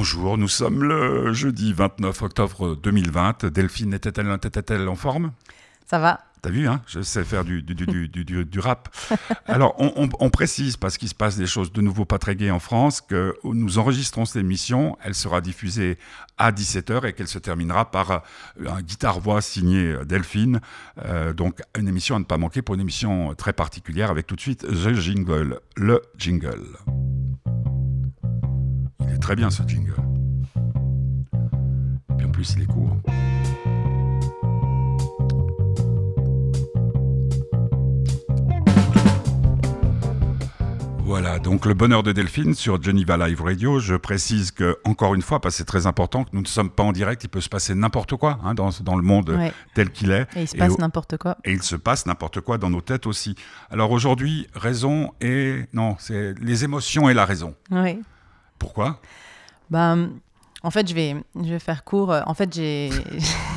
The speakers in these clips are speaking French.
Bonjour, nous sommes le jeudi 29 octobre 2020. Delphine était-elle était en forme? Ça va. T'as vu, hein? Je sais faire du, du, du, du, du rap. Alors, on, on, précise, parce qu'il se passe des choses de nouveau pas très gaies en France, que nous enregistrons cette émission, elle sera diffusée à 17h et qu'elle se terminera par euh, un guitare-voix signé Delphine. Euh, donc, une émission à ne pas manquer pour une émission très particulière avec tout de suite The Jingle, le jingle. Très bien ce jingle. Et puis en plus, il est court. Voilà, donc le bonheur de Delphine sur Geneva Live Radio. Je précise que, encore une fois, parce que c'est très important, que nous ne sommes pas en direct, il peut se passer n'importe quoi hein, dans, dans, le monde tel qu'il est. Et il se passe n'importe quoi. Et il se passe n'importe quoi dans nos têtes aussi. Alors aujourd'hui, raison et. Non, c'est les émotions et la raison. Oui. Pourquoi? Bah, En fait, je vais, je vais faire court. En fait, j'ai.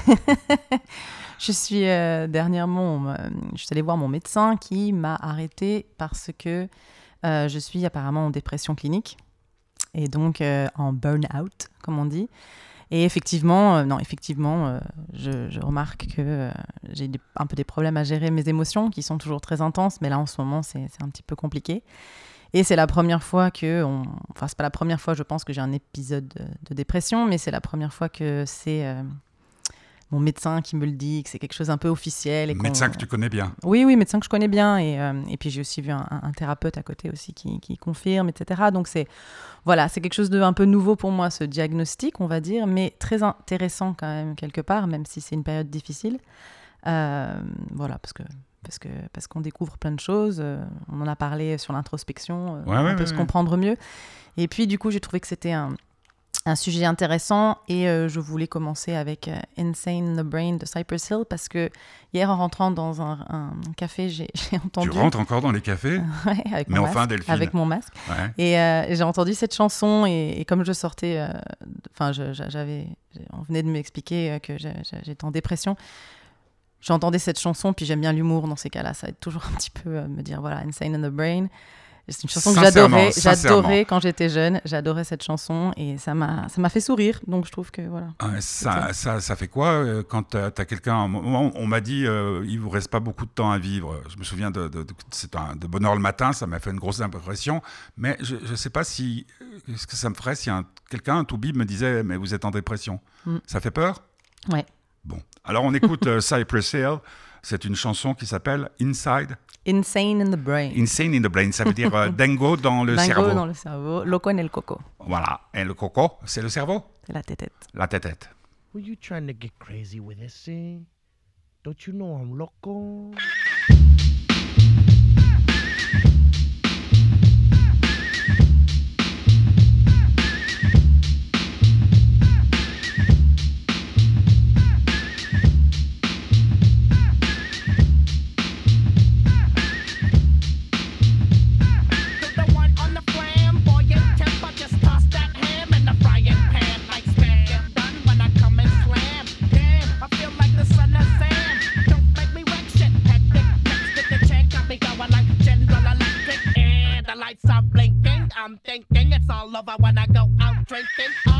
je suis euh, dernièrement. Je suis allée voir mon médecin qui m'a arrêté parce que euh, je suis apparemment en dépression clinique et donc euh, en burn-out, comme on dit. Et effectivement, non, effectivement, je, remarque que j'ai un peu des problèmes à gérer mes émotions qui sont toujours très intenses, mais là en ce moment c'est un petit peu compliqué. Et c'est la première fois que, on... enfin c'est pas la première fois, je pense que j'ai un épisode de, de dépression, mais c'est la première fois que c'est mon médecin qui me le dit, que c'est quelque chose un peu officiel. Et médecin que tu connais bien. Oui, oui, médecin que je connais bien. Et, euh, et puis j'ai aussi vu un, thérapeute à côté aussi qui, qui confirme, etc. Donc c'est voilà, c'est quelque chose de un peu nouveau pour moi, ce diagnostic, on va dire, mais très intéressant quand même quelque part, même si c'est une période difficile. Euh, voilà, parce que parce que parce qu'on découvre plein de choses. Euh, on en a parlé sur l'introspection, on peut se comprendre mieux. Et puis du coup, j'ai trouvé que c'était un un sujet intéressant et euh, je voulais commencer avec euh, Insane the Brain de Cypress Hill parce que hier en rentrant dans un, café j'ai entendu... Tu rentres encore dans les cafés? Avec Mais mon enfin masque, Avec mon masque. Et euh, j'ai entendu cette chanson et, comme je sortais, enfin j'avais, on venait de m'expliquer que j'étais en dépression. J'entendais cette chanson puis j'aime bien l'humour dans ces cas-là. Ça aide toujours un petit peu à me dire voilà Insane in the Brain. C'est une chanson que j'adorais, j'adorais quand j'étais jeune, j'adorais cette chanson et ça m'a, ça m'a fait sourire. Donc je trouve que voilà. Ah, ça, ça, ça, fait quoi euh, quand tu as, quelqu'un On m'a dit euh, il vous reste pas beaucoup de temps à vivre. Je me souviens de, de, c'est un, de bonheur le matin, ça m'a fait une grosse impression. Mais je ne sais pas si euh, ce que ça me ferait si quelqu'un, un toubib, me disait mais vous êtes en dépression. Mm. Ça fait peur? Ouais. Bon, alors on écoute Cypress Hill. C'est une chanson qui s'appelle Inside Insane in the brain. Insane in the brain, ça veut dire euh, dingo dans le cerveau. Dingo dans le cerveau, loco en el coco. Voilà, et le coco, c'est le cerveau? C'est la tête. La tête. Were you trying to get crazy with this, eh? Don't you know I'm loco? thinking. It's all over when I go out drinking.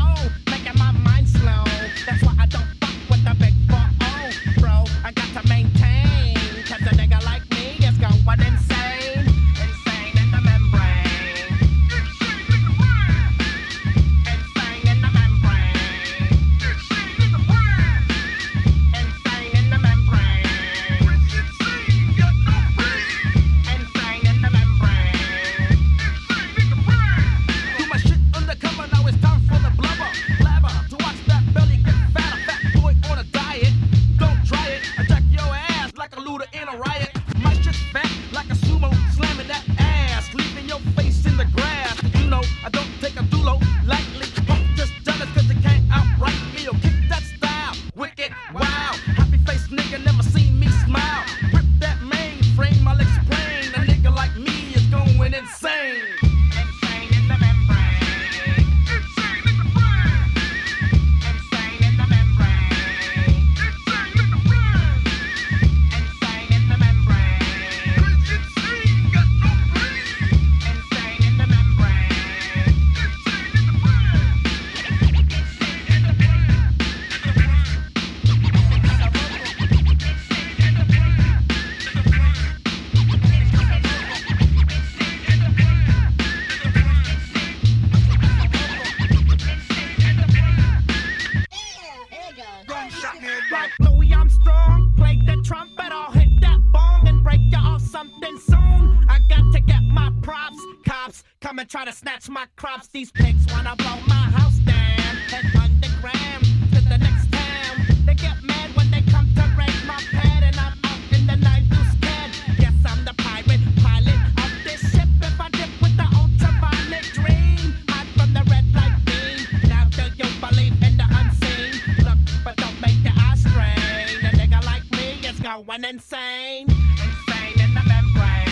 Going insane. Insane in the membrane.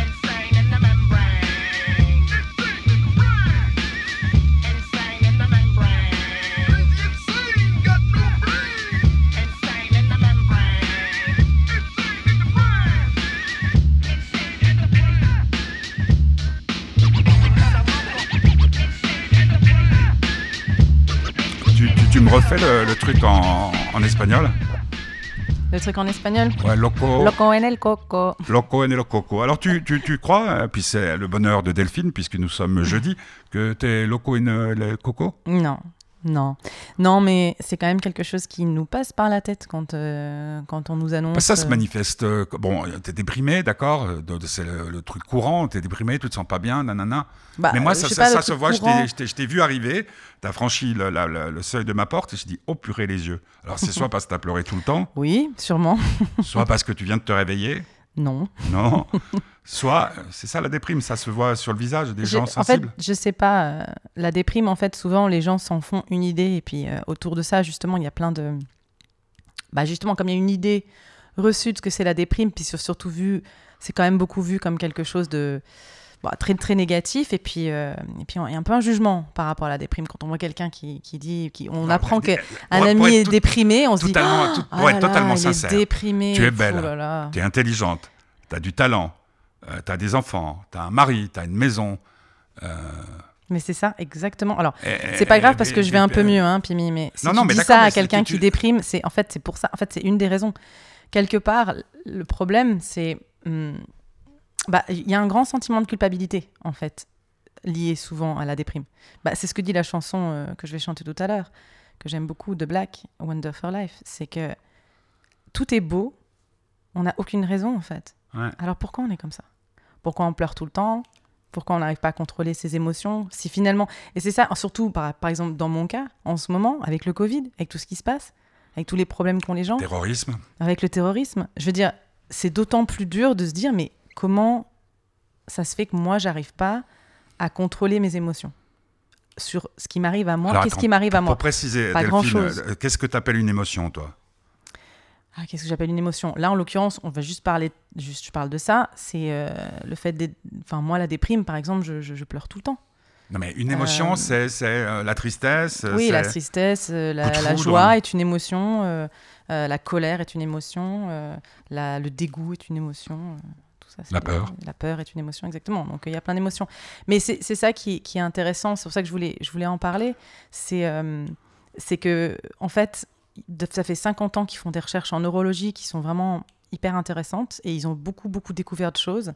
Insane in the membrane. Insane in the membrane. Insane in the membrane. Tu, tu- tu me refais le, le truc en, en espagnol Le truc en espagnol? Ouais, loco. Loco en el coco. Loco en el coco. Alors tu, tu, tu crois, euh, puis c'est le bonheur de Delphine, puisque nous sommes jeudi, que t'es loco en el coco? Non, non. Non, mais c'est quand même quelque chose qui nous passe par la tête quand, euh, quand on nous annonce. Bah, Ça se euh, manifeste. euh, bon, t'es déprimé, d'accord C'est le, le truc courant, t'es déprimé, tu te sens pas bien, nanana. bah, Mais moi, euh, ça, pas, se voit, je courant. t'ai- je vu arriver, t'as franchi le, la- la- le seuil de ma porte, et je dis, oh purée les yeux. Alors c'est soit parce que t'as pleuré tout le temps, Oui, sûrement. soit parce que tu viens de te réveiller, Non. non Soit, c'est ça la déprime, ça se voit sur le visage des gens en fait, sensibles. je sais pas. euh, la déprime, en fait, souvent, les gens s'en font une idée. Et puis, euh, autour de ça, justement, il y a plein de. Bah, justement, comme il y a une idée reçue de ce que c'est la déprime, puis sur- surtout vu, c'est quand même beaucoup vu comme quelque chose de. Bah, très très négatif et puis euh, et puis il y a un peu un jugement par rapport à la déprime quand on voit quelqu'un qui, qui dit qui, on Non, apprend qu'un ami est tout- déprimé on se dit totalement- tout- Ah pour être là là, totalement sincère. déprimé Tu es oh belle. là là. T'es intelligente, t'as du talent, euh, t'as des enfants, t'as un mari, t'as une maison. euh, mais c'est ça exactement alors et- C'est pas et- grave parce que et- je vais un et- peu mieux, hein, Pimi. Mais si Non, tu non, mais dis ça à quelqu'un tu- qui déprime, c'est en fait c'est pour ça. En fait, c'est une des raisons. Quelque part, le problème, c'est hum, bah il y a un grand sentiment de culpabilité en fait lié souvent à la déprime. Bah, c'est ce que dit la chanson euh, que je vais chanter tout à l'heure, que j'aime beaucoup de Black, Wonder for Life. C'est que tout est beau, on n'a aucune raison en fait. Ouais. Alors pourquoi on est comme ça? Pourquoi on pleure tout le temps? Pourquoi on n'arrive pas à contrôler ses émotions? Si finalement, et c'est ça, surtout par, par exemple dans mon cas, en ce moment, avec le Covid, avec tout ce qui se passe, avec tous les problèmes qu'ont les gens, Terrorisme. avec le terrorisme, je veux dire, c'est d'autant plus dur de se dire, mais comment ça se fait que moi, j'arrive pas à contrôler mes émotions sur ce qui m'arrive à moi Qu'est-ce qui m'arrive à moi? Pour préciser, Pas Delphine, grand-chose. euh, qu'est-ce que t'appelles une émotion, toi? Ah, qu'est-ce que j'appelle une émotion? Là, en l'occurrence, on va juste parler, juste je parle de ça, c'est euh, le fait d'être... Enfin, moi, la déprime, par exemple, je, je- je pleure tout le temps. Non, mais une émotion, Euh, c'est c'est, euh, la tristesse. Oui, la tristesse, la, la joie est une émotion, la colère est une émotion, la- le dégoût est une émotion. Tout ça, c'est- La peur. La peur est une émotion, exactement. Donc il y a plein d'émotions. Mais c'est ça qui, qui est intéressant, c'est pour ça que je voulais, je voulais en parler. C'est euh, que, en fait, ça fait 50 ans qu'ils font des recherches en neurologie qui sont vraiment hyper intéressantes et ils ont beaucoup, beaucoup découvert de choses.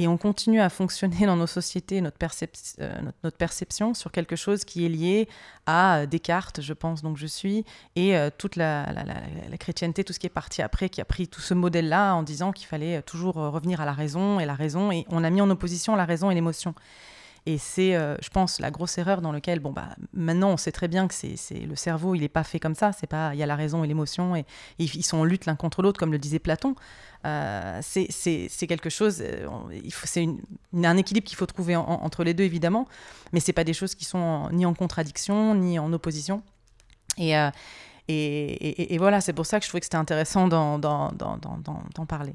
Et on continue à fonctionner dans nos sociétés, euh, notre, perception sur quelque chose qui est lié à euh, Descartes, je pense, donc je suis, et euh, toute la, la- chrétienté, tout ce qui est parti après, qui a pris tout ce modèle-là en disant qu'il fallait toujours revenir à la raison et la raison, et on a mis en opposition la raison et l'émotion. Et c'est, euh, je pense, la grosse erreur dans laquelle, bon, bah, maintenant, on sait très bien que c'est, le cerveau, il n'est pas fait comme ça. C'est pas, il y a la raison et l'émotion, et, et ils sont en lutte l'un contre l'autre, comme le disait Platon. Euh, c'est, quelque chose, euh, c'est un équilibre qu'il faut trouver en- en- entre les deux, évidemment, mais c'est pas des choses qui sont ni en contradiction, ni en opposition. Et, euh, et, et- et voilà, c'est pour ça que je trouvais que c'était intéressant d'en parler.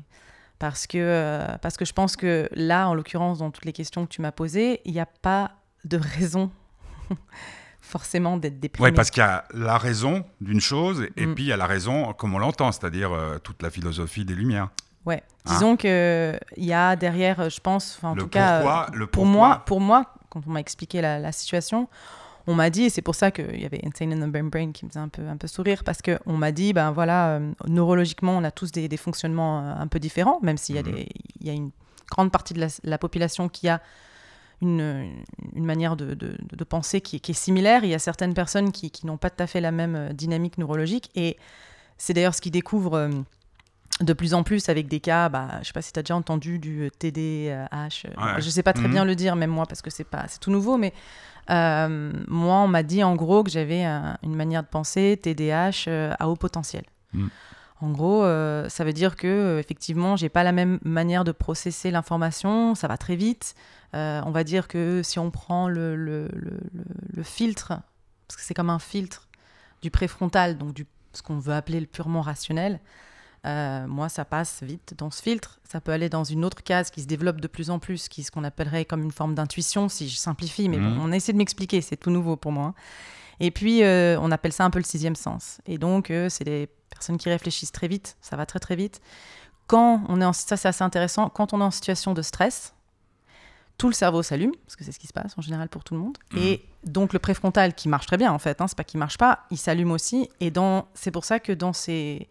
Parce que, euh, parce que je pense que là, en l'occurrence, dans toutes les questions que tu m'as posées, il n'y a pas de raison forcément d'être déprimé. Oui, parce qu'il y a la raison d'une chose, et Mm. puis il y a la raison comme on l'entend, c'est-à-dire euh, toute la philosophie des Lumières. Ouais. Hein Disons que il y a derrière, je pense, en le tout cas, pourquoi, euh, le pour pourquoi. moi, pour moi, quand on m'a expliqué la, la situation, on m'a dit, et c'est pour ça qu'il y avait Insane in the Brain Brain qui me faisait un peu, un peu sourire, parce qu'on m'a dit, ben voilà, euh, neurologiquement, on a tous des, des fonctionnements euh, un peu différents, même s'il y, a Mhm. des- il y a une grande partie de la, la population qui a une, une manière de, de- de penser qui, est- qui est similaire. Il y a certaines personnes qui, qui n'ont pas tout à fait la même euh, dynamique neurologique, et c'est d'ailleurs ce qu'ils découvrent. euh, de plus en plus avec des cas, bah, je sais pas si tu as déjà entendu du TDAH, Ouais. je sais pas très Mhm. bien le dire même moi parce que c'est pas c'est tout nouveau mais moi on m'a dit en gros que j'avais un- une manière de penser TDAH euh, à haut potentiel. Mhm. En gros, euh, ça veut dire que euh, effectivement, j'ai pas la même manière de processer l'information, ça va très vite. Euh, on va dire que si on prend le, le- le- le- le filtre, parce que c'est comme un filtre du préfrontal, donc du, ce qu'on veut appeler le purement rationnel, euh, moi, ça passe vite dans ce filtre. Ça peut aller dans une autre case qui se développe de plus en plus, qui est ce qu'on appellerait comme une forme d'intuition, si je simplifie. Mais Mhm. bon, on essaie de m'expliquer, c'est tout nouveau pour moi. hein. Et puis, euh, on appelle ça un peu le sixième sens. Et donc, euh, c'est des personnes qui réfléchissent très vite, ça va très très vite. Quand on est en, ça c'est assez intéressant, quand on est en situation de stress, tout le cerveau s'allume, parce que c'est ce qui se passe en général pour tout le monde. Mhm. Et donc le préfrontal qui marche très bien en fait, hein, c'est pas qu'il marche pas, il s'allume aussi. Et dans, c'est pour ça que dans ces,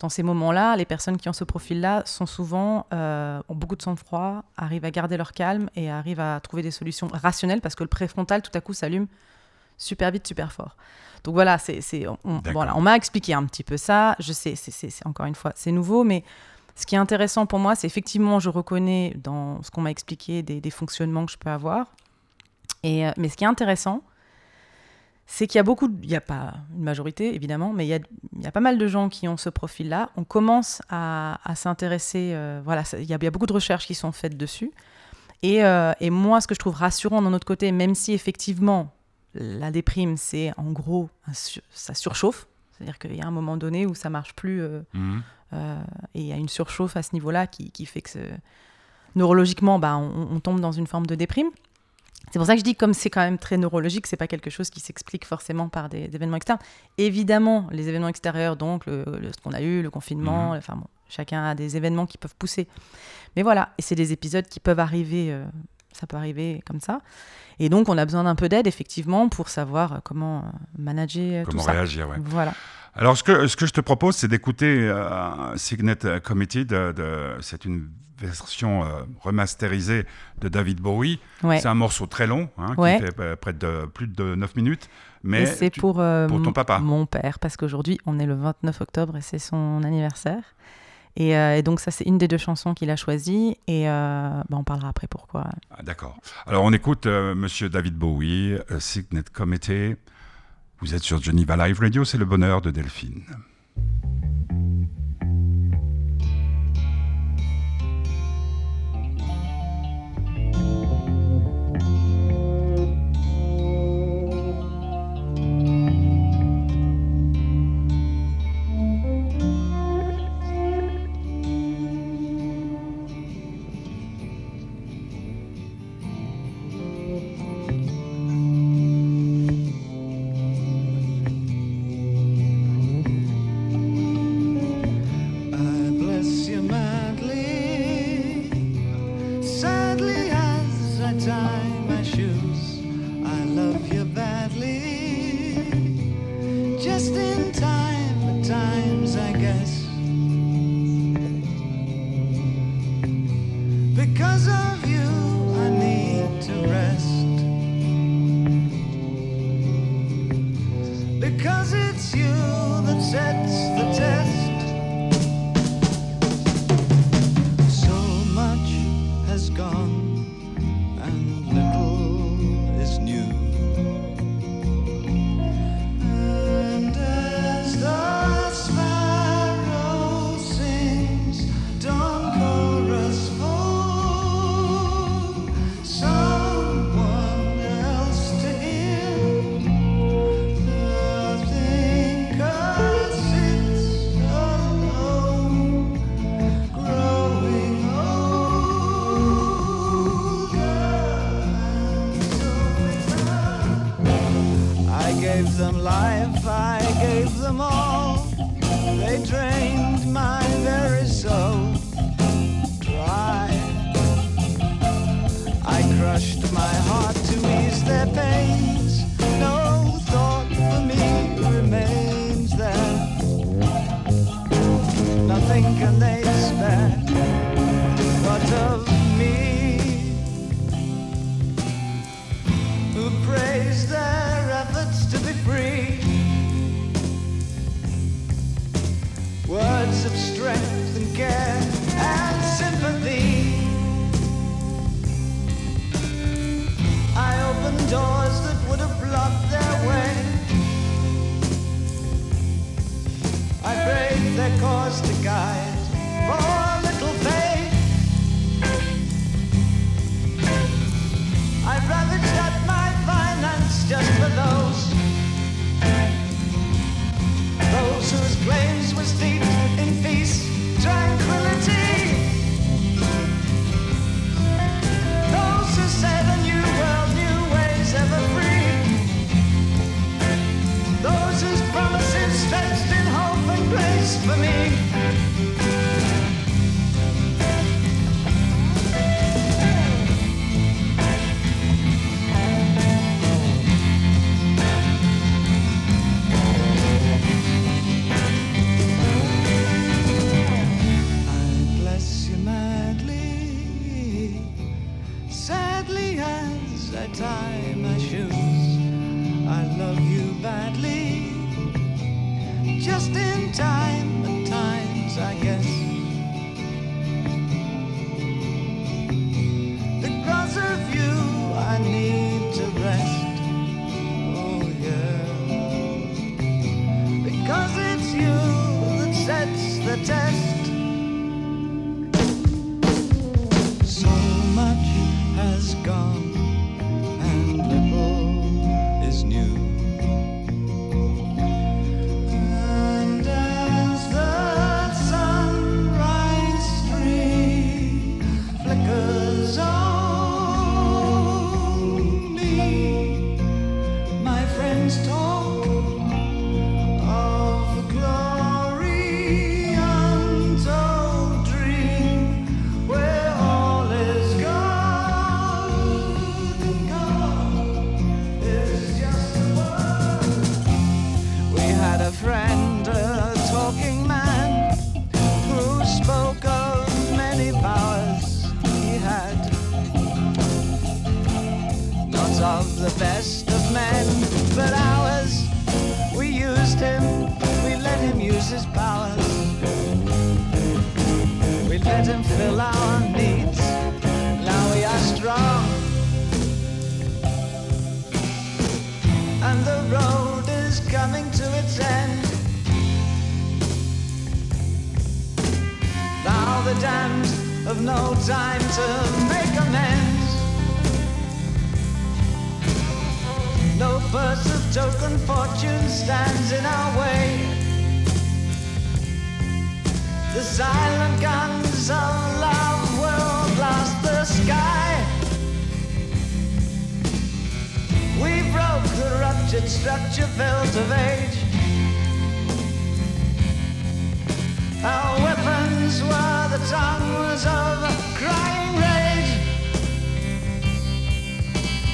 dans ces moments-là, les personnes qui ont ce profil-là sont souvent euh, ont beaucoup de sang-froid, arrivent à garder leur calme et arrivent à trouver des solutions rationnelles parce que le préfrontal tout à coup s'allume super vite, super fort. Donc voilà, c'est, c'est, on, voilà, on m'a expliqué un petit peu ça. Je sais, c'est- encore une fois, c'est nouveau, mais ce qui est intéressant pour moi, c'est effectivement, je reconnais dans ce qu'on m'a expliqué des, des fonctionnements que je peux avoir. Et, euh, mais ce qui est intéressant, c'est qu'il y a beaucoup, de- il n'y a pas une majorité évidemment, mais il y a, il y a pas mal de gens qui ont ce profil-là. On commence à, à s'intéresser, euh, voilà, il y, a, il y a beaucoup de recherches qui sont faites dessus. Et, euh, et moi, ce que je trouve rassurant d'un autre côté, même si effectivement la déprime, c'est en gros, sur- ça surchauffe, c'est-à-dire qu'il y a un moment donné où ça marche plus. euh, Mhm. et il y a une surchauffe à ce niveau-là qui, qui fait que neurologiquement, bah, on, on tombe dans une forme de déprime. C'est pour ça que je dis, comme c'est quand même très neurologique, c'est pas quelque chose qui s'explique forcément par des, des événements externes. Évidemment, les événements extérieurs, donc le, le- ce qu'on a eu, le confinement, Mhm. enfin bon, chacun a des événements qui peuvent pousser. Mais voilà, et c'est des épisodes qui peuvent arriver, euh, ça peut arriver comme ça. Et donc, on a besoin d'un peu d'aide, effectivement, pour savoir euh, comment euh, manager Comment tout ça. réagir, ouais. Voilà. Alors, ce que, ce que je te propose, c'est d'écouter euh, Signet Committee. De, de- c'est une version euh, remasterisée de David Bowie. Ouais. C'est un morceau très long, hein, Ouais. qui fait euh, près de plus de 9 minutes. Mais c'est pour, euh, pour ton mon- papa. Mon père, parce qu'aujourd'hui, on est le 29 octobre et c'est son anniversaire. Et, et donc, ça, c'est une des deux chansons qu'il a choisies. Et bah, on parlera après pourquoi. Ah, D'accord. Alors, on écoute Monsieur David Bowie, Signet Committee. Vous êtes sur Geneva Live Radio, c'est le bonheur de Delphine.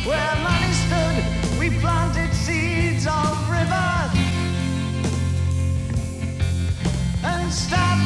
Where money stood, we planted seeds of rivers and stopped.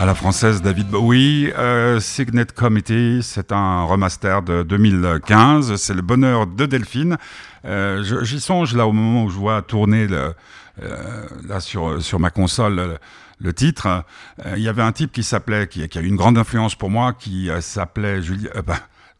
À la française, David Bowie, euh, Signet Committee, c'est un remaster de 2015, c'est le bonheur de Delphine. Euh, J'y songe là au moment où je vois tourner le, euh, là sur, sur ma console le, titre. Euh, Il y avait un type qui s'appelait, qui, qui a eu une grande influence pour moi, qui euh, s'appelait Julien. euh, bah,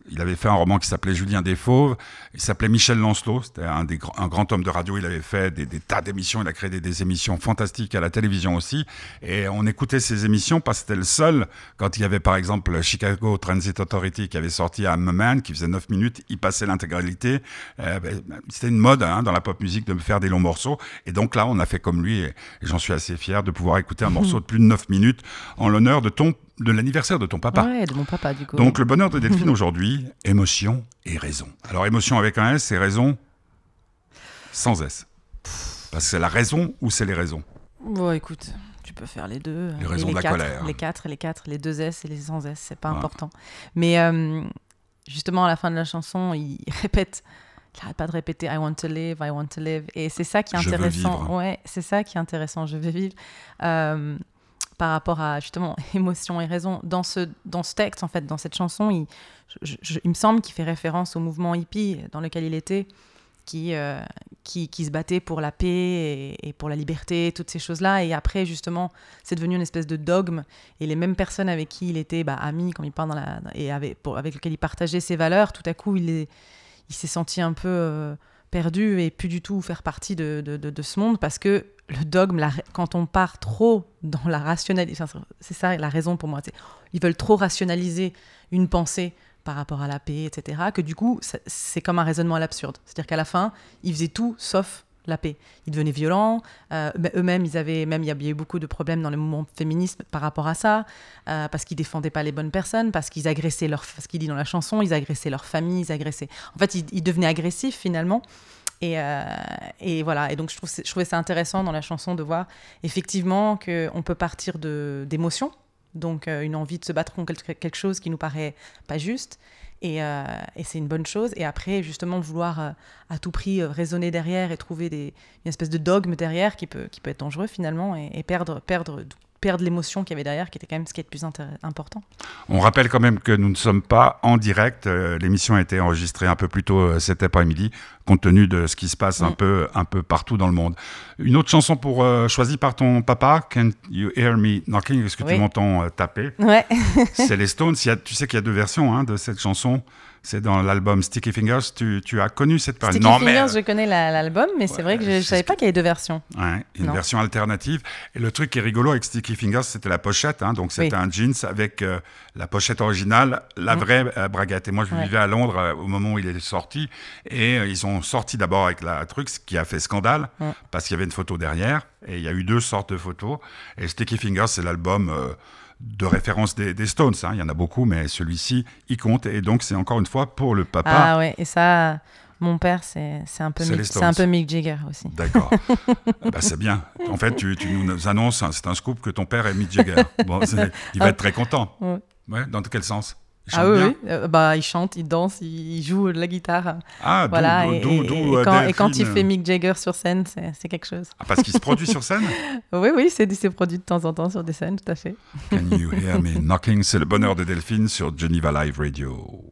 il avait fait un roman qui s'appelait Julien Desfauves. Il s'appelait Michel Lancelot. C'était un, des un grand homme de radio. Il avait fait des, des tas d'émissions. Il a créé des, des émissions fantastiques à la télévision aussi. Et on écoutait ces émissions parce que c'était le seul, quand il y avait par exemple le Chicago Transit Authority qui avait sorti à Man, qui faisait 9 minutes, il passait l'intégralité. Euh, ben, c'était une mode hein, dans la pop musique de faire des longs morceaux. Et donc là, on a fait comme lui. Et, et j'en suis assez fier de pouvoir écouter un morceau de plus de 9 minutes en l'honneur de ton de l'anniversaire de ton papa. Ouais, de mon papa, du coup. Donc le bonheur de Delphine aujourd'hui, émotion et raison. Alors émotion avec un S et raison sans S. Parce que c'est la raison ou c'est les raisons. Bon, écoute, tu peux faire les deux. Les raisons de la quatre, colère. Les quatre, les quatre, les deux S et les sans S, c'est pas Ouais. important. Mais euh, justement, à la fin de la chanson, il répète. Il arrête pas de répéter I want to live, I want to live. Et c'est ça qui est intéressant. Ouais, c'est ça qui est intéressant. Je veux vivre. Euh, par rapport à justement émotion et raison. Dans ce, dans ce texte, en fait, dans cette chanson, il, il me semble qu'il fait référence au mouvement hippie dans lequel il était, qui, euh, qui, qui se battait pour la paix et, pour la liberté, toutes ces choses-là. Et après, justement, c'est devenu une espèce de dogme. Et les mêmes personnes avec qui il était bah, ami, comme il parle dans la, et avec, pour, lesquelles il partageait ses valeurs, tout à coup, il est- il s'est senti un peu euh, perdu et plus du tout faire partie de, de- de ce monde parce que le dogme, quand on part trop dans la rationalité, c'est ça la raison pour moi. Ils veulent trop rationaliser une pensée par rapport à la paix, etc. Que du coup, c'est comme un raisonnement à l'absurde. C'est-à-dire qu'à la fin, ils faisaient tout sauf la paix. Ils devenaient violents. euh, eux-mêmes, ils avaient même il y a eu beaucoup de problèmes dans le mouvement féminisme par rapport à ça, euh, parce qu'ils défendaient pas les bonnes personnes, parce qu'ils agressaient ce qu'il dit dans la chanson, ils agressaient leur famille, ils agressaient. En fait, ils devenaient agressifs finalement. Et, euh, et voilà. Et donc, je, trouvais ça intéressant dans la chanson de voir effectivement qu'on peut partir d'émotions, donc euh, une envie de se battre contre quelque, chose qui nous paraît pas juste. Et, euh, et c'est une bonne chose. Et après, justement, vouloir à tout prix raisonner derrière et trouver une espèce de dogme derrière qui peut, être dangereux finalement et, et perdre, perdre, perdre l'émotion qu'il y avait derrière, qui était quand même ce qui est le plus important. On rappelle quand même que nous ne sommes pas en direct. Euh, L'émission a été enregistrée un peu plus tôt euh, cet après-midi, compte tenu de ce qui se passe un, Mm. peu, un peu partout dans le monde. Une autre chanson pour euh, choisie par ton papa, Can You Hear Me Knocking? Est-ce que Oui. tu m'entends euh, taper? Ouais. C'est les Stones. Il y a- tu sais qu'il y a deux versions hein, de cette chanson. C'est dans l'album Sticky Fingers. Tu, tu as connu cette période Sticky Non, Fingers, mais je connais la- l'album, mais c'est vrai que je, je savais pas qu'il y avait deux versions. Ouais, une Non. version alternative. Et le truc qui est rigolo avec Sticky Fingers, c'était la pochette. hein. donc c'était Oui. un jeans avec euh, la pochette originale, la Mhm. vraie euh, braguette. Et moi, je Ouais. vivais à Londres euh, au moment où il est sorti. Et euh, ils ont sorti d'abord avec la truc, ce qui a fait scandale, parce qu'il y avait une photo derrière. Et il y a eu deux sortes de photos. Et Sticky Fingers, c'est l'album. De référence des, des Stones, hein. il y en a beaucoup, mais celui-ci, il compte. Et donc, c'est encore une fois pour le papa. Ah ouais, et ça, mon père, c'est un, peu Mick- un peu Mick Jagger aussi. D'accord. bah, c'est bien. En fait, tu, tu nous annonces, hein, c'est un scoop que ton père est Mick Jagger. Bon, il va Ah. être très content. Ouais. Ouais, dans quel sens? Ah oui, bien oui. Euh, bah, il chante, il danse, il, il joue de la guitare. Ah, voilà. d'où- et, d'où- et- d'où, et quand, et quand il fait Mick Jagger sur scène, c'est c'est quelque chose. Ah, parce qu'il se produit sur scène Oui, oui, c'est c'est produit de temps en temps sur des scènes, tout à fait. Can you hear me knocking? C'est le bonheur de Delphine sur Geneva Live Radio.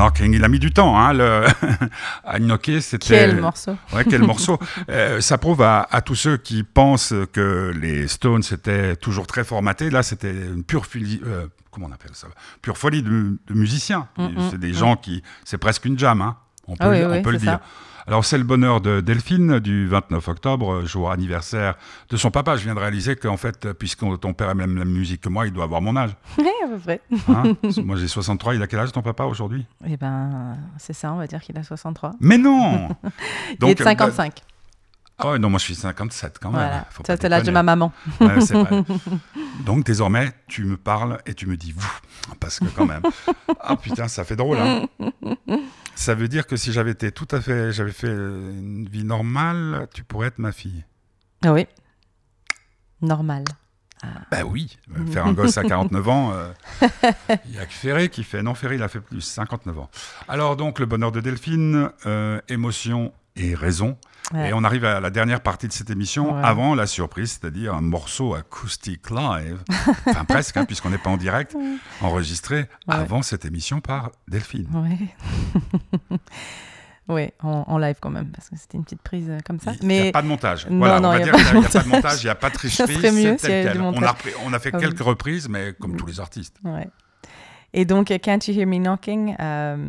Knocking. Il a mis du temps hein, le... à knocker. C'était... Quel morceau Ouais, quel morceau. Euh, ça prouve à, à tous ceux qui pensent que les Stones étaient toujours très formatés. Là, c'était une pure folie, euh, comment on appelle ça? Pure folie de, de musiciens. Mm, mm, c'est des mm. gens qui, c'est presque une jam. Hein. On peut, Ah oui, le- on oui, peut le c'est dire. Alors c'est le bonheur de Delphine du 29 octobre, jour anniversaire de son papa. Je viens de réaliser qu'en fait, puisque ton père aime la musique que moi, il doit avoir mon âge. Oui, à peu près. hein. moi j'ai 63, il a quel âge ton papa aujourd'hui? Eh ben, c'est ça, on va dire qu'il a 63. Mais non il est de 55. Ah non, moi je suis 57 quand même. voilà. Faut Ça, c'est l'âge de ma maman. Ouais, c'est vrai. Donc désormais, tu me parles et tu me dis vous. Parce que quand même. Ah putain, ça fait drôle. Hein. Ça veut dire que si j'avais été tout à fait. J'avais fait une vie normale, tu pourrais être ma fille. Ah oui. Normal. Ben oui, euh, faire un gosse à 49 ans, euh, il y a que Ferré qui fait. Non, Ferré, il a fait plus, 59 ans. Alors donc, le bonheur de Delphine, euh, émotion et raison. Ouais. Et on arrive à la dernière partie de cette émission, Ouais. avant la surprise, c'est-à-dire un morceau acoustique live, enfin presque, hein, puisqu'on n'est pas en direct, enregistré avant cette émission par Delphine. Ouais, en, en live quand même, parce que c'était une petite prise euh, comme ça. Il n'y a Mais pas de montage. Non, voilà, non, on va il y a dire pas qu'il de n'y a, pas de montage. il n'y a pas de tricherie, c'est tel quel. On a, on a fait Ah oui. quelques reprises, mais comme tous les artistes. Et donc, Can't You Hear Me Knocking, euh,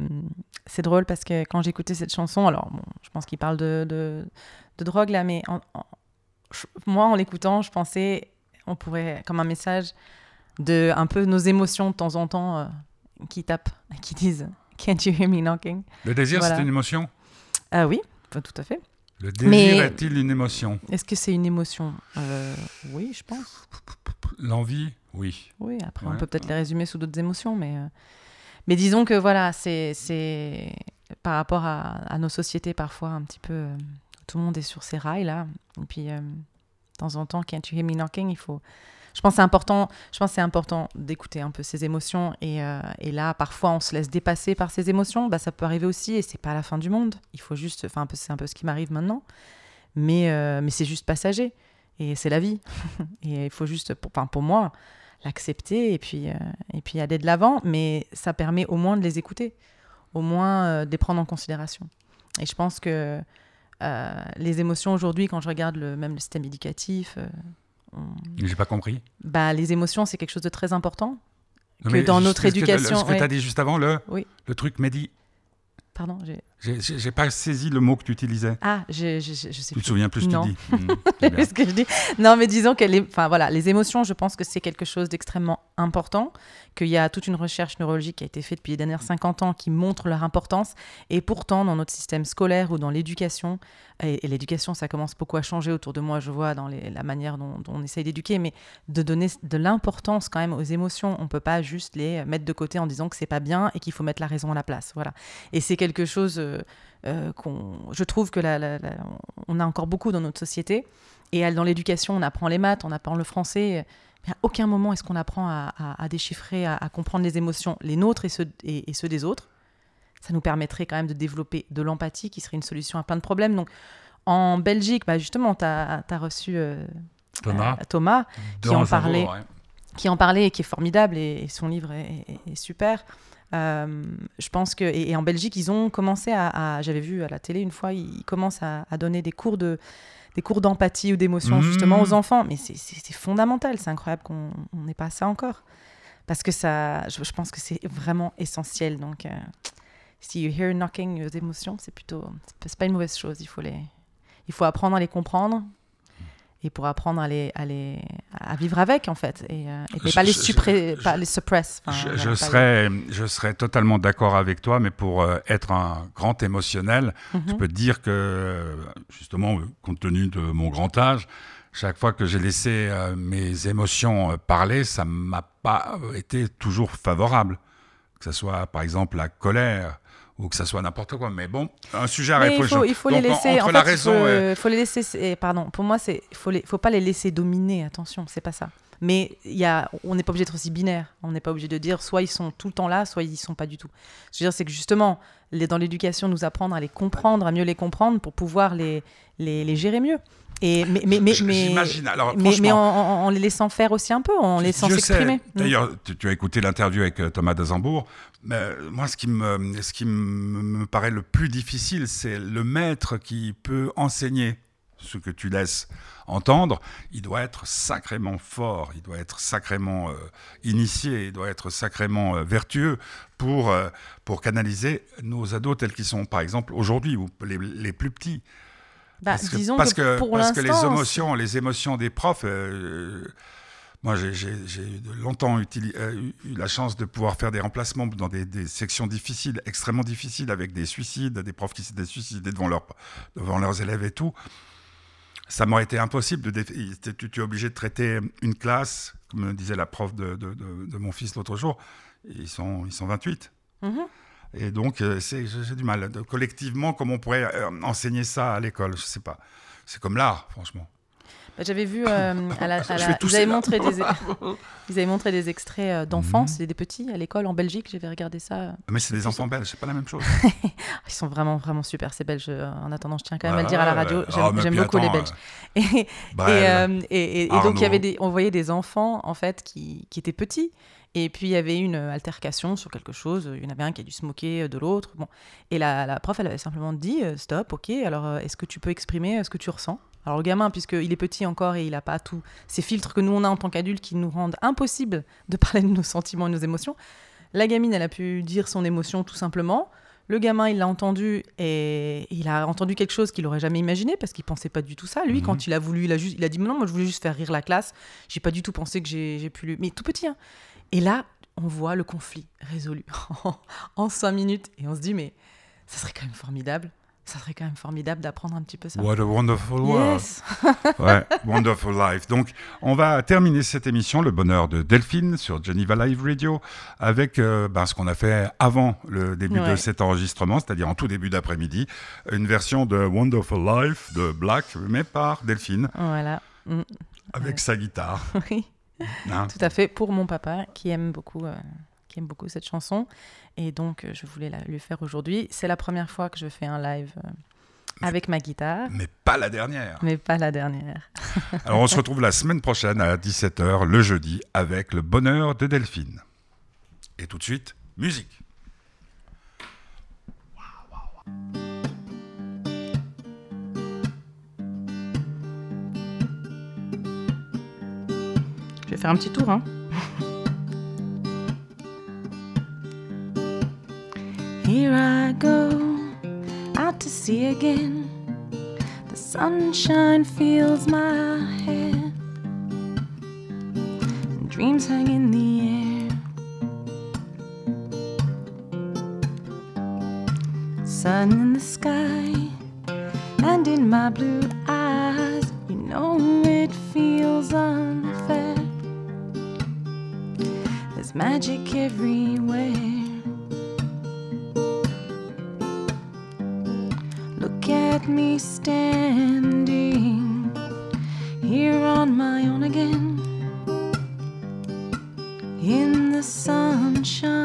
c'est drôle parce que quand j'écoutais cette chanson, alors bon, je pense qu'il parle de, de, de drogue là, mais en- en- je- moi, en l'écoutant, je pensais, on pourrait, comme un message de un peu nos émotions de temps en temps euh, qui tapent, qui disent Can't You Hear Me Knocking? Le désir, Voilà. c'est une émotion? Ah oui, enfin, tout à fait. Le désir est-il une émotion? Est-ce que c'est une émotion? Euh, Oui, je pense. L'envie? Oui. Oui, après, on peut peut-être les résumer sous d'autres émotions, mais, euh, mais disons que voilà, c'est par rapport à, nos sociétés parfois un petit peu. euh, tout le monde est sur ses rails là, et puis euh, de temps en temps, quand tu hear me knocking, il faut. Je pense c'est important. Je pense c'est important d'écouter un peu ses émotions et, euh, et là, parfois, on se laisse dépasser par ses émotions. Bah, ça peut arriver aussi et c'est pas la fin du monde. Il faut juste, enfin, c'est un peu ce qui m'arrive maintenant, mais mais c'est juste passager et c'est la vie. et il faut juste, pour, pour moi, l'accepter et puis, euh, et puis aller de l'avant, mais ça permet au moins de les écouter, au moins euh, de les prendre en considération. Et je pense que euh, les émotions aujourd'hui, quand je regarde le, même le système éducatif, on- J'ai pas compris. bah, les émotions, c'est quelque chose de très important. Non, Que dans notre éducation, Ce que tu as dit juste avant, le, Oui. le truc Mehdi, Pardon, j'ai... pas saisi le mot que tu utilisais. Ah, je, je, je, sais Tu plus. te souviens plus ce que Non. tu dis Hmm, ce que je dis? Non, mais disons que les, enfin, voilà, les émotions, je pense que c'est quelque chose d'extrêmement important, qu'il y a toute une recherche neurologique qui a été faite depuis les dernières 50 ans qui montre leur importance. Et pourtant, dans notre système scolaire ou dans l'éducation, et, et l'éducation, ça commence beaucoup à changer autour de moi, je vois, dans les- la manière dont, dont on essaye d'éduquer, mais de donner de l'importance quand même aux émotions. On peut pas juste les mettre de côté en disant que c'est pas bien et qu'il faut mettre la raison à la place. Voilà. Et c'est quelque chose euh, euh, qu'on, je trouve que la- la- la- on a encore beaucoup dans notre société. Et dans l'éducation, on apprend les maths, on apprend le français. Mais à aucun moment est-ce qu'on apprend à, à- à déchiffrer, à, à comprendre les émotions, les nôtres et ceux, et, et ceux des autres. Ça nous permettrait quand même de développer de l'empathie, qui serait une solution à plein de problèmes. Donc, en Belgique, bah, justement, tu as, reçu euh, Thomas, euh, Thomas qui en parlait. jour, ouais. qui en parlait et qui est formidable et, et son livre est, est- est super. Euh, je pense que et, et en Belgique ils ont commencé à, à- j'avais vu à la télé une fois ils commencent à, à donner des cours de des cours d'empathie ou d'émotion Mmh. justement aux enfants. Mais c'est- fondamental c'est incroyable qu'on on n'ait pas ça encore. Parce que ça je, je pense que c'est vraiment essentiel. Donc euh, si you hear knocking aux émotions c'est plutôt c'est pas une mauvaise chose. Il faut les il faut apprendre à les comprendre et pour apprendre à les, à les à vivre avec en fait et, euh, et- mais Je- pas les suppré- je- pas les suppress Je, serais, je serais totalement d'accord avec toi, mais pour euh, être un grand émotionnel, les- je Mhm. peux te dire que, justement, compte tenu de mon grand âge, chaque fois que j'ai laissé euh, mes émotions euh, parler, ça m'a pas été toujours favorable. Que ce soit, par exemple, la colère ou que ce soit n'importe quoi. Mais bon, un sujet à Mais il faut, réfléchir. il faut les Donc, laisser en la fait, raison faut, et- faut les laisser pardon pour moi c'est faut les faut pas les laisser dominer attention c'est pas ça mais il y a on n'est pas obligé d'être aussi binaire on n'est pas obligé de dire soit ils sont tout le temps là soit ils sont pas du tout je veux dire c'est que justement les, dans l'éducation nous apprendre à les comprendre à mieux les comprendre pour pouvoir les les, les gérer mieux Et, mais, mais, mais, J- mais- j'imagine. Alors, mais, mais en, les laissant faire aussi un peu, en les laissant s'exprimer. Mm. D'ailleurs, tu, tu as écouté l'interview avec euh, Thomas Dazambourg. Mais euh, moi, ce qui, me, ce qui me, me paraît le plus difficile, c'est le maître qui peut enseigner ce que tu laisses entendre. Il doit être sacrément fort, il doit être sacrément euh, initié, il doit être sacrément euh, vertueux pour, euh, pour canaliser nos ados tels qu'ils sont, par exemple, aujourd'hui, ou les, les plus petits. Bah, Parce que, disons parce que, que, pour parce que les émotions, les émotions des profs, euh, moi j'ai- longtemps utili- euh, eu la chance de pouvoir faire des remplacements dans des, des sections difficiles, extrêmement difficiles, avec des suicides, des profs qui s'étaient suicidés devant, leur, devant leurs élèves et tout. Ça m'aurait été impossible. De tu, tu es obligé de traiter une classe, comme me disait la prof de, de- de- de mon fils l'autre jour, ils sont, ils sont 28. Mhm. Et donc, euh, j'ai du mal. Collectivement, comment on pourrait euh, enseigner ça à l'école? Je sais pas. C'est comme l'art, franchement. Bah, J'avais vu euh, à la, à la- ils, avaient montré des, ils avaient montré des extraits euh, d'enfants, c'est des petits à l'école en Belgique. J'avais regardé ça. Mais c'est des enfants belges, c'est pas la même chose. Ils sont vraiment vraiment super ces Belges. Euh, En attendant, je tiens quand même à le dire à la radio. J'aime Ah, beaucoup les Belges. Et, et, Brel, euh, et- et- et donc il y avait des, on voyait des enfants en fait qui, qui étaient petits. Et puis il y avait une altercation sur quelque chose. Il y en avait un qui a dû se moquer de l'autre. Bon. Et la, la prof, elle avait simplement dit euh, stop, ok. Alors euh, est-ce que tu peux exprimer euh, ce que tu ressens? Alors le gamin, puisqu'il est petit encore et il n'a pas tous ces filtres que nous on a en tant qu'adultes qui nous rendent impossible de parler de nos sentiments et de nos émotions. La gamine, elle a pu dire son émotion tout simplement. Le gamin, il l'a entendu et il a entendu quelque chose qu'il aurait jamais imaginé parce qu'il pensait pas du tout ça. Lui, Mhm. quand il a voulu, il a, juste, il a dit non, moi je voulais juste faire rire la classe. J'ai pas du tout pensé que j'ai j'ai pu lui. Mais tout petit. hein. Et là, on voit le conflit résolu en cinq minutes et on se dit mais ça serait quand même formidable. Ça serait quand même formidable d'apprendre un petit peu ça. What a wonderful world. Yes. Ouais, wonderful life. Donc, on va terminer cette émission, Le bonheur de Delphine, sur Geneva Live Radio, avec euh, ben, ce qu'on a fait avant le début de cet enregistrement, c'est-à-dire en tout début d'après-midi, une version de Wonderful Life de Black, mais par Delphine, Voilà. Mm. avec Ouais. sa guitare. Oui. hein? Tout à fait, pour mon papa qui aime beaucoup, euh, qui aime beaucoup cette chanson. Et donc, euh, je voulais la, lui faire aujourd'hui. C'est la première fois que je fais un live euh, avec ma guitare, Mais pas la dernière. mais pas la dernière. Alors, on se retrouve la semaine prochaine à 17h, le jeudi, avec Le bonheur de Delphine. Et tout de suite, musique. Je vais faire un petit tour. Hein. Here I go, out to sea again. The sunshine fills my head. And dreams hang in the air. Sun in the sky, and in my blue eyes, you know it feels unfair. There's magic everywhere. At me standing here on my own again in the sunshine.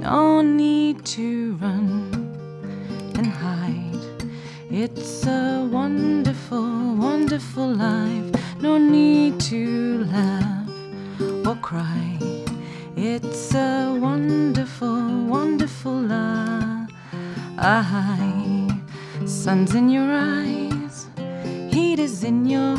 No need to run and hide. It's a wonderful, wonderful life. No need to laugh or cry. Sun's in your eyes, heat is in your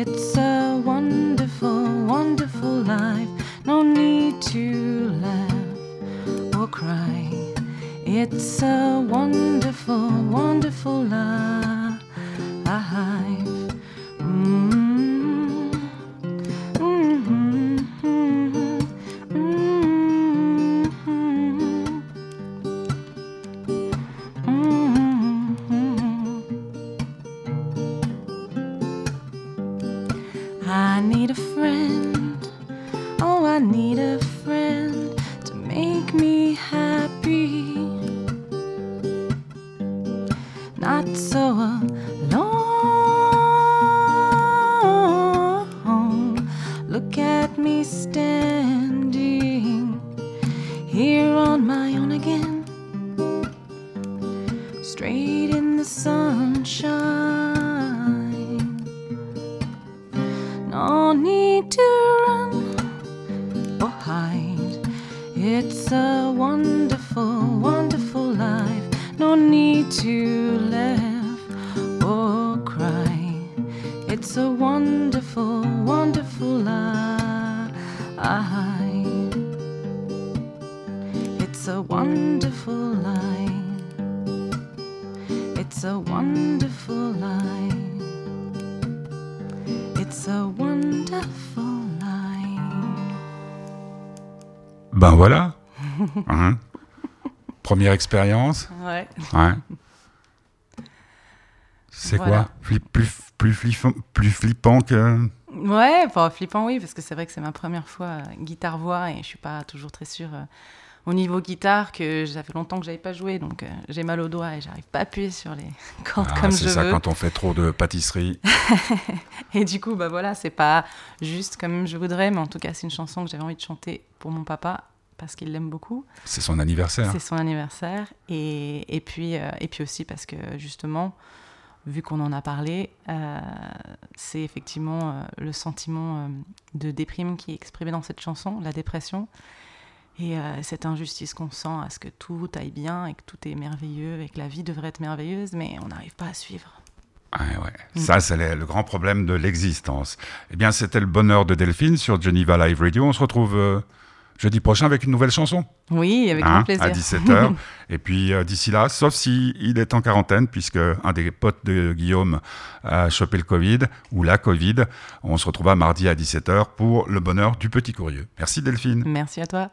It's a wonderful, wonderful life. No need to laugh or cry. It's a wonderful, wonderful life. It's a wonderful life. It's a wonderful life. Ben voilà. Hein? Première expérience. Ouais. Ouais. C'est Voilà. quoi plus, plus, flippant, plus flippant que. Ouais, enfin, flippant, oui, parce que c'est vrai que c'est ma première fois euh, guitare-voix et je suis pas toujours très sûre euh, au niveau guitare que ça fait longtemps que j'avais pas joué, donc euh, j'ai mal aux doigts et j'arrive pas à appuyer sur les cordes Ah, comme c'est je ça veux. quand on fait trop de pâtisserie. Et du coup, bah voilà, c'est pas juste comme je voudrais, mais en tout cas, c'est une chanson que j'avais envie de chanter pour mon papa parce qu'il l'aime beaucoup. C'est son anniversaire. C'est son anniversaire. Et, et, puis, euh, et puis aussi parce que justement, vu qu'on en a parlé, euh, c'est effectivement le sentiment de déprime qui est exprimé dans cette chanson, la dépression. Et euh, cette injustice qu'on sent à ce que tout aille bien et que tout est merveilleux et que la vie devrait être merveilleuse, mais on n'arrive pas à suivre. Ouais, ouais. Mm. Ça, c'est le, grand problème de l'existence. Eh bien, c'était le bonheur de Delphine sur Geneva Live Radio. On se retrouve euh, jeudi prochain avec une nouvelle chanson. Oui, avec hein, plaisir. à 17h. Et puis euh, d'ici là, sauf si il est en quarantaine, puisque un des potes de Guillaume a chopé le Covid ou la Covid, on se retrouvera mardi à 17h pour le bonheur du petit courrier. Merci Delphine. Merci à toi.